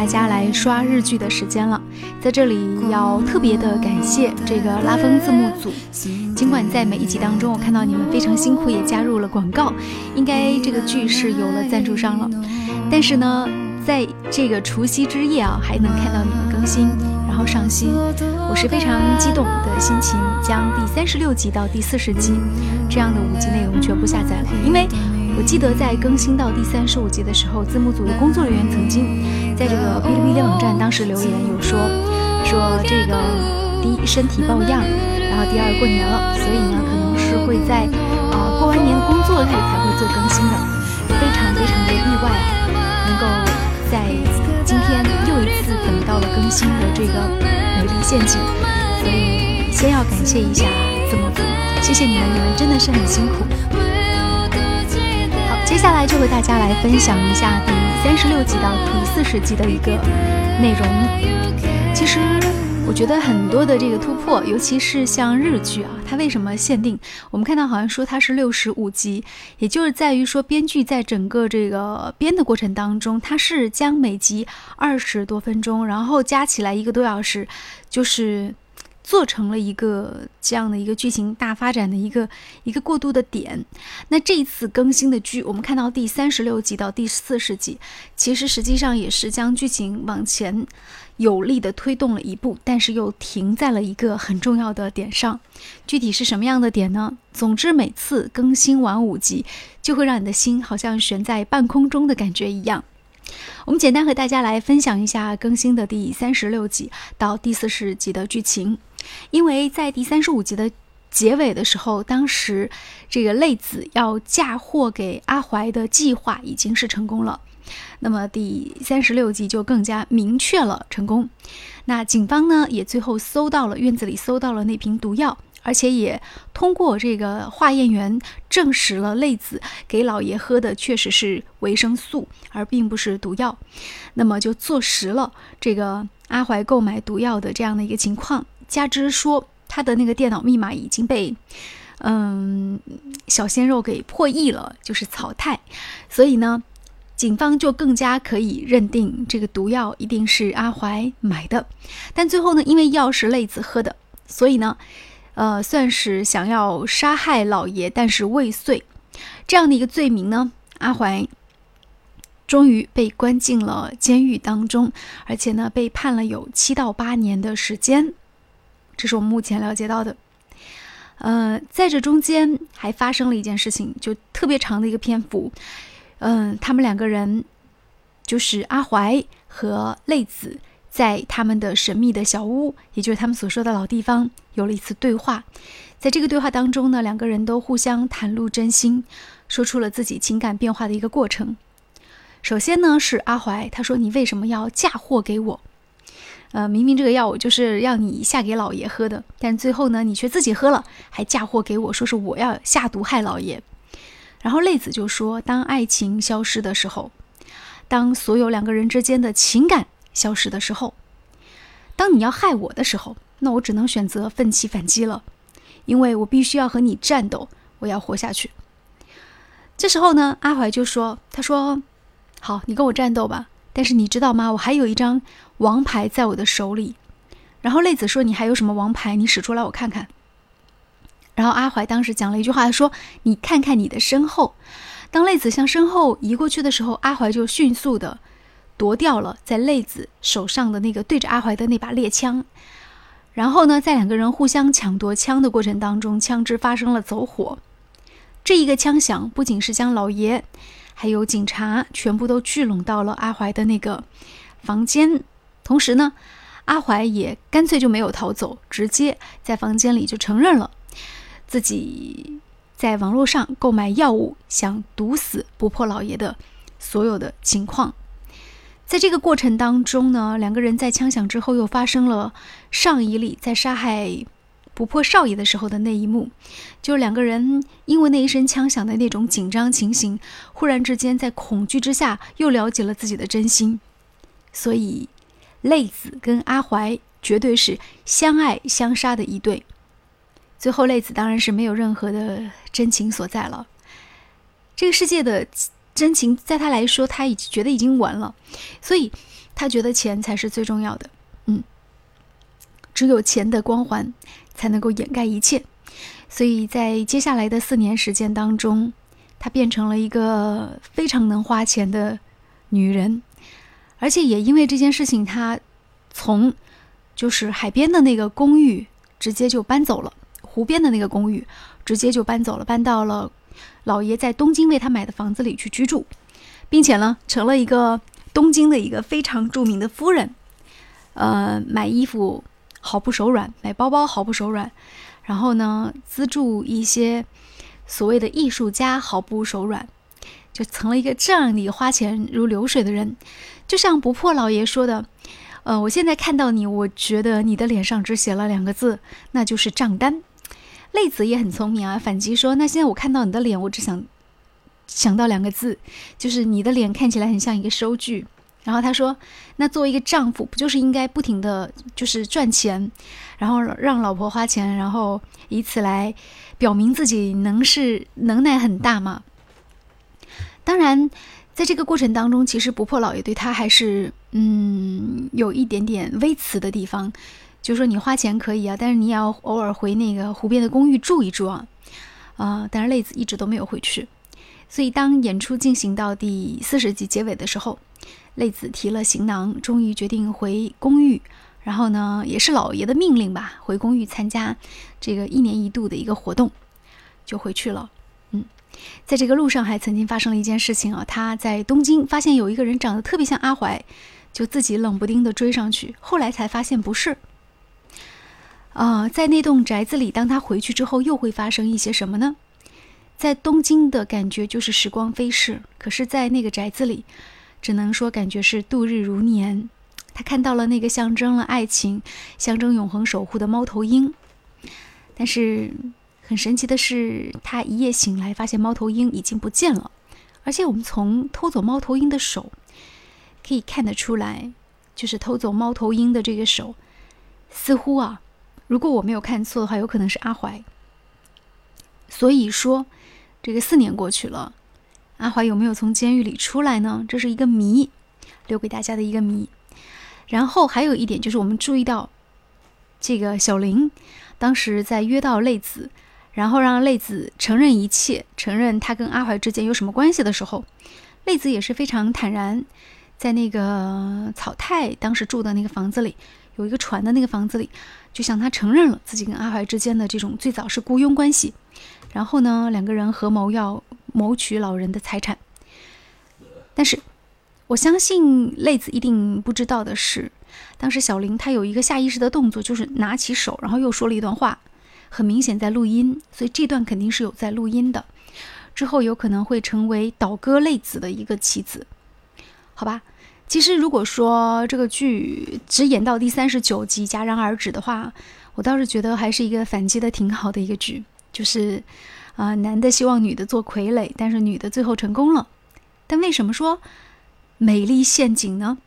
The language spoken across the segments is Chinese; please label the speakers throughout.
Speaker 1: 大家来刷日剧的时间了，在这里要特别的感谢这个拉风字幕组。尽管在每一集当中，我看到你们非常辛苦，也加入了广告，应该这个剧是有了赞助商了。但是呢，在这个除夕之夜啊，还能看到你们更新，然后上新，我是非常激动的心情，将第三十六集到第四十集这样的五集内容全部下载了，因为。我记得在更新到第三十五集的时候，字幕组的工作人员曾经在这个哔哩哔哩网站当时留言，有说说这个第一身体抱恙，然后第二过年了，所以呢可能是会在啊过完年工作日才会做更新的，非常非常的意外啊，能够在今天又一次等到了更新的这个美丽陷阱，所以先要感谢一下字幕组，谢谢你们，你们真的是很辛苦。好接下来就和大家来分享一下第三十六集到第四十集的一个内容。其实我觉得很多的这个突破，尤其是像日剧啊，它为什么限定？我们看到好像说它是六十五集，也就是在于说编剧在整个这个编的过程当中，它是将每集二十多分钟，然后加起来一个多小时，就是。做成了一个这样的一个剧情大发展的一个一个过渡的点。那这一次更新的剧，我们看到第三十六集到第四十集，其实实际上也是将剧情往前有力的推动了一步，但是又停在了一个很重要的点上。具体是什么样的点呢？总之，每次更新完五集，就会让你的心好像悬在半空中的感觉一样。我们简单和大家来分享一下更新的第三十六集到第四十集的剧情。因为在第三十五集的结尾的时候，当时这个泪子要嫁祸给阿怀的计划已经是成功了，那么第三十六集就更加明确了成功。那警方呢也最后搜到了院子里搜到了那瓶毒药，而且也通过这个化验员证实了泪子给老爷喝的确实是维生素，而并不是毒药，那么就坐实了这个阿怀购买毒药的这样的一个情况。加之说，他的那个电脑密码已经被，嗯，小鲜肉给破译了，就是草太，所以呢，警方就更加可以认定这个毒药一定是阿怀买的。但最后呢，因为药是泪子喝的，所以呢，呃，算是想要杀害老爷，但是未遂这样的一个罪名呢，阿怀终于被关进了监狱当中，而且呢，被判了有七到八年的时间。这是我们目前了解到的，呃，在这中间还发生了一件事情，就特别长的一个篇幅，嗯，他们两个人就是阿怀和泪子，在他们的神秘的小屋，也就是他们所说的老地方，有了一次对话。在这个对话当中呢，两个人都互相袒露真心，说出了自己情感变化的一个过程。首先呢，是阿怀，他说：“你为什么要嫁祸给我？”呃，明明这个药我就是要你下给老爷喝的，但最后呢，你却自己喝了，还嫁祸给我，说是我要下毒害老爷。然后泪子就说，当爱情消失的时候，当所有两个人之间的情感消失的时候，当你要害我的时候，那我只能选择奋起反击了，因为我必须要和你战斗，我要活下去。这时候呢，阿怀就说：“他说，好，你跟我战斗吧。”但是你知道吗？我还有一张王牌在我的手里。然后泪子说：“你还有什么王牌？你使出来我看看。”然后阿怀当时讲了一句话，说：“你看看你的身后。”当泪子向身后移过去的时候，阿怀就迅速的夺掉了在泪子手上的那个对着阿怀的那把猎枪。然后呢，在两个人互相抢夺枪的过程当中，枪支发生了走火。这一个枪响，不仅是将老爷。还有警察全部都聚拢到了阿怀的那个房间，同时呢，阿怀也干脆就没有逃走，直接在房间里就承认了自己在网络上购买药物，想毒死不破老爷的所有的情况。在这个过程当中呢，两个人在枪响之后又发生了上一例在杀害。琥珀少爷的时候的那一幕，就两个人因为那一声枪响的那种紧张情形，忽然之间在恐惧之下又了解了自己的真心，所以泪子跟阿怀绝对是相爱相杀的一对。最后泪子当然是没有任何的真情所在了。这个世界的真情，在他来说，他已经觉得已经完了，所以他觉得钱才是最重要的。嗯，只有钱的光环才能够掩盖一切。所以在接下来的四年时间当中，她变成了一个非常能花钱的女人，而且也因为这件事情，她从就是海边的那个公寓直接就搬走了，湖边的那个公寓直接就搬走了，搬到了老爷在东京为她买的房子里去居住，并且呢，成了一个东京的一个非常著名的夫人。呃，买衣服毫不手软，买包包毫不手软。然后呢，资助一些所谓的艺术家毫不手软，就成了一个这样你花钱如流水的人。就像不破老爷说的：“呃，我现在看到你，我觉得你的脸上只写了两个字，那就是账单。”泪子也很聪明啊，反击说：“那现在我看到你的脸，我只想想到两个字，就是你的脸看起来很像一个收据。”然后他说：“那作为一个丈夫，不就是应该不停的就是赚钱，然后让老婆花钱，然后以此来表明自己能是能耐很大吗？”当然，在这个过程当中，其实不破老爷对他还是嗯有一点点微词的地方，就说你花钱可以啊，但是你也要偶尔回那个湖边的公寓住一住啊。啊，但是泪子一直都没有回去，所以当演出进行到第四十集结尾的时候。泪子提了行囊，终于决定回公寓。然后呢，也是老爷的命令吧，回公寓参加这个一年一度的一个活动，就回去了。嗯，在这个路上还曾经发生了一件事情啊，他在东京发现有一个人长得特别像阿怀，就自己冷不丁的追上去，后来才发现不是。啊，在那栋宅子里，当他回去之后，又会发生一些什么呢？在东京的感觉就是时光飞逝，可是，在那个宅子里。只能说感觉是度日如年。他看到了那个象征了爱情、象征永恒守护的猫头鹰，但是很神奇的是，他一夜醒来，发现猫头鹰已经不见了。而且我们从偷走猫头鹰的手可以看得出来，就是偷走猫头鹰的这个手，似乎啊，如果我没有看错的话，有可能是阿怀。所以说，这个四年过去了。阿怀有没有从监狱里出来呢？这是一个谜，留给大家的一个谜。然后还有一点就是，我们注意到，这个小林当时在约到泪子，然后让泪子承认一切，承认他跟阿怀之间有什么关系的时候，泪子也是非常坦然，在那个草太当时住的那个房子里，有一个船的那个房子里，就向他承认了自己跟阿怀之间的这种最早是雇佣关系。然后呢，两个人合谋要。谋取老人的财产，但是我相信泪子一定不知道的是，当时小林他有一个下意识的动作，就是拿起手，然后又说了一段话，很明显在录音，所以这段肯定是有在录音的。之后有可能会成为倒戈泪子的一个棋子，好吧？其实如果说这个剧只演到第三十九集戛然而止的话，我倒是觉得还是一个反击的挺好的一个剧，就是。啊，男的希望女的做傀儡，但是女的最后成功了。但为什么说美丽陷阱呢？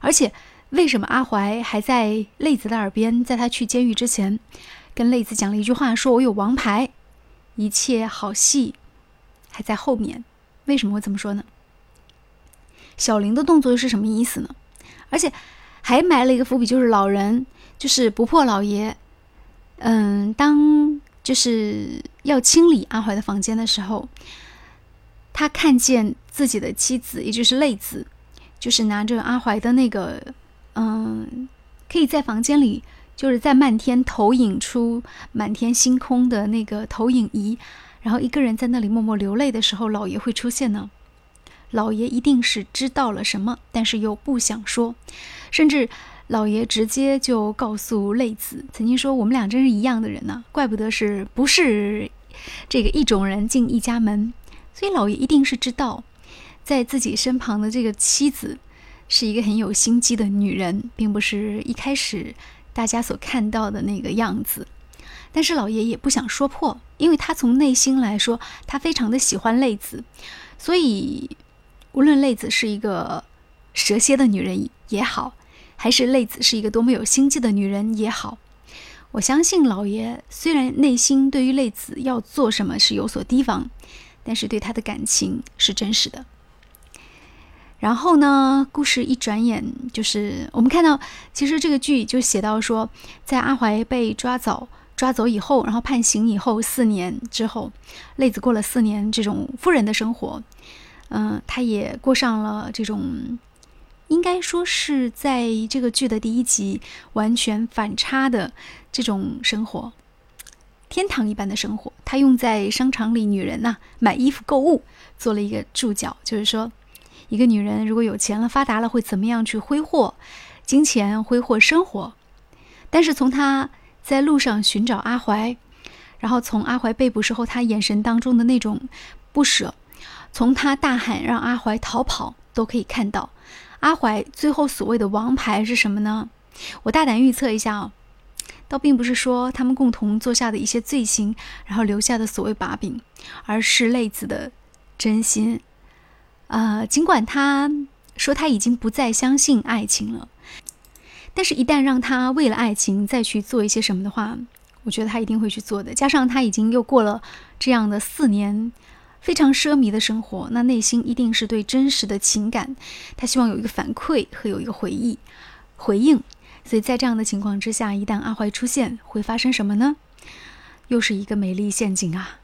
Speaker 1: 而且为什么阿怀还在泪子的耳边，在他去监狱之前，跟泪子讲了一句话，说我有王牌，一切好戏还在后面。为什么会这么说呢？小玲的动作是什么意思呢？而且还埋了一个伏笔，就是老人，就是不破老爷。嗯，当。就是要清理阿怀的房间的时候，他看见自己的妻子，也就是泪子，就是拿着阿怀的那个，嗯，可以在房间里，就是在漫天投影出满天星空的那个投影仪，然后一个人在那里默默流泪的时候，老爷会出现呢。老爷一定是知道了什么，但是又不想说，甚至。老爷直接就告诉泪子，曾经说我们俩真是一样的人呢，怪不得是不是这个一种人进一家门。所以老爷一定是知道，在自己身旁的这个妻子是一个很有心机的女人，并不是一开始大家所看到的那个样子。但是老爷也不想说破，因为他从内心来说，他非常的喜欢泪子，所以无论泪子是一个蛇蝎的女人也好。还是泪子是一个多么有心计的女人也好，我相信老爷虽然内心对于泪子要做什么是有所提防，但是对他的感情是真实的。然后呢，故事一转眼就是我们看到，其实这个剧就写到说，在阿怀被抓走抓走以后，然后判刑以后四年之后，泪子过了四年这种富人的生活，嗯，他也过上了这种。应该说是在这个剧的第一集完全反差的这种生活，天堂一般的生活。他用在商场里女人呐买衣服购物做了一个注脚，就是说，一个女人如果有钱了发达了会怎么样去挥霍金钱挥霍生活。但是从他在路上寻找阿怀，然后从阿怀被捕时候他眼神当中的那种不舍，从他大喊让阿怀逃跑都可以看到。阿怀最后所谓的王牌是什么呢？我大胆预测一下哦，倒并不是说他们共同做下的一些罪行，然后留下的所谓把柄，而是泪子的真心。呃，尽管他说他已经不再相信爱情了，但是一旦让他为了爱情再去做一些什么的话，我觉得他一定会去做的。加上他已经又过了这样的四年。非常奢靡的生活，那内心一定是对真实的情感，他希望有一个反馈和有一个回忆、回应。所以在这样的情况之下，一旦阿怀出现，会发生什么呢？又是一个美丽陷阱啊！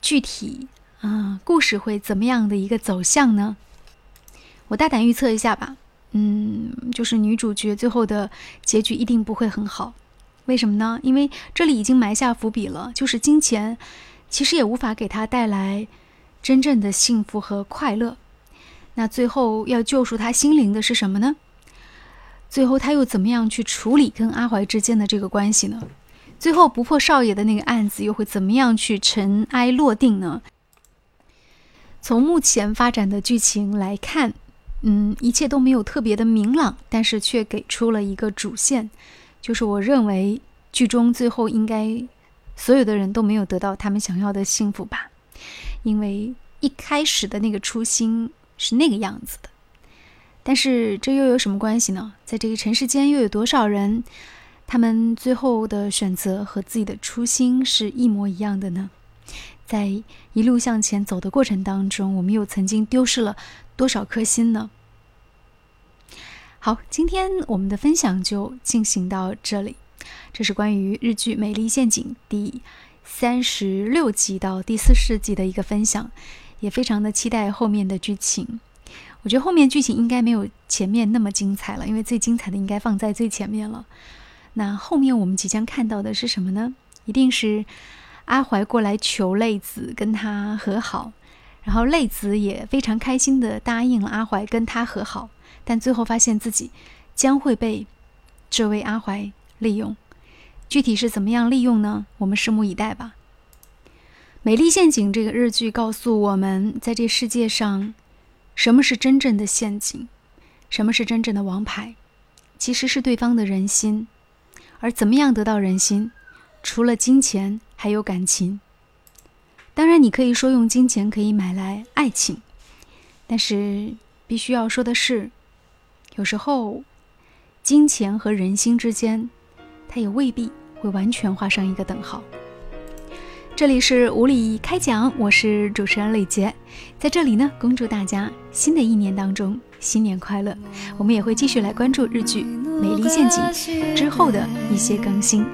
Speaker 1: 具体啊，故事会怎么样的一个走向呢？我大胆预测一下吧，嗯，就是女主角最后的结局一定不会很好。为什么呢？因为这里已经埋下伏笔了，就是金钱。其实也无法给他带来真正的幸福和快乐。那最后要救赎他心灵的是什么呢？最后他又怎么样去处理跟阿怀之间的这个关系呢？最后不破少爷的那个案子又会怎么样去尘埃落定呢？从目前发展的剧情来看，嗯，一切都没有特别的明朗，但是却给出了一个主线，就是我认为剧中最后应该。所有的人都没有得到他们想要的幸福吧，因为一开始的那个初心是那个样子的。但是这又有什么关系呢？在这个尘世间，又有多少人，他们最后的选择和自己的初心是一模一样的呢？在一路向前走的过程当中，我们又曾经丢失了多少颗心呢？好，今天我们的分享就进行到这里。这是关于日剧《美丽陷阱》第三十六集到第四十集的一个分享，也非常的期待后面的剧情。我觉得后面剧情应该没有前面那么精彩了，因为最精彩的应该放在最前面了。那后面我们即将看到的是什么呢？一定是阿怀过来求泪子跟他和好，然后泪子也非常开心的答应了阿怀跟他和好，但最后发现自己将会被这位阿怀。利用，具体是怎么样利用呢？我们拭目以待吧。《美丽陷阱》这个日剧告诉我们，在这世界上，什么是真正的陷阱，什么是真正的王牌，其实是对方的人心。而怎么样得到人心？除了金钱，还有感情。当然，你可以说用金钱可以买来爱情，但是必须要说的是，有时候金钱和人心之间。他也未必会完全画上一个等号。这里是无理开讲，我是主持人李杰，在这里呢，恭祝大家新的一年当中新年快乐。我们也会继续来关注日剧《美丽陷阱》之后的一些更新。